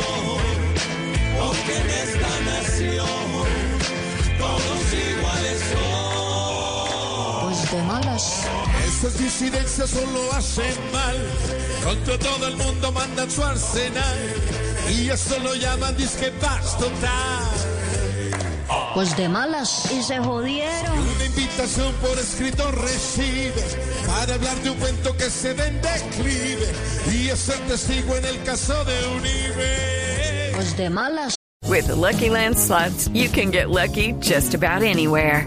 Elección, porque en esta nación todos iguales son. Pues de malas. Esas disidencias solo hacen mal. Contra todo el mundo mandan su arsenal. Y eso lo llaman disque paz total. Pues de malas. Y se jodieron. Una invitación por escrito recibe. Para hablar de un cuento que se ve en declive. Y es el testigo en el caso de Unive. Pues de malas. With the Lucky Land slots, you can get lucky just about anywhere.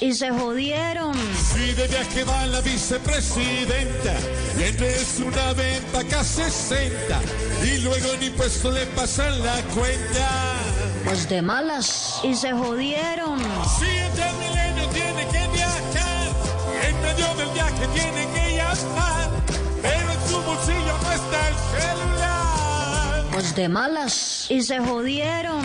Y se jodieron. Si de viaje va la vicepresidenta, y es una venta casi 60, y luego en impuesto le pasan la cuenta. Pues de malas. Y se jodieron. Si el milenio tiene que viajar, en medio del viaje tiene que llamar, pero en su bolsillo no está el celular. Pues de malas. Y se jodieron.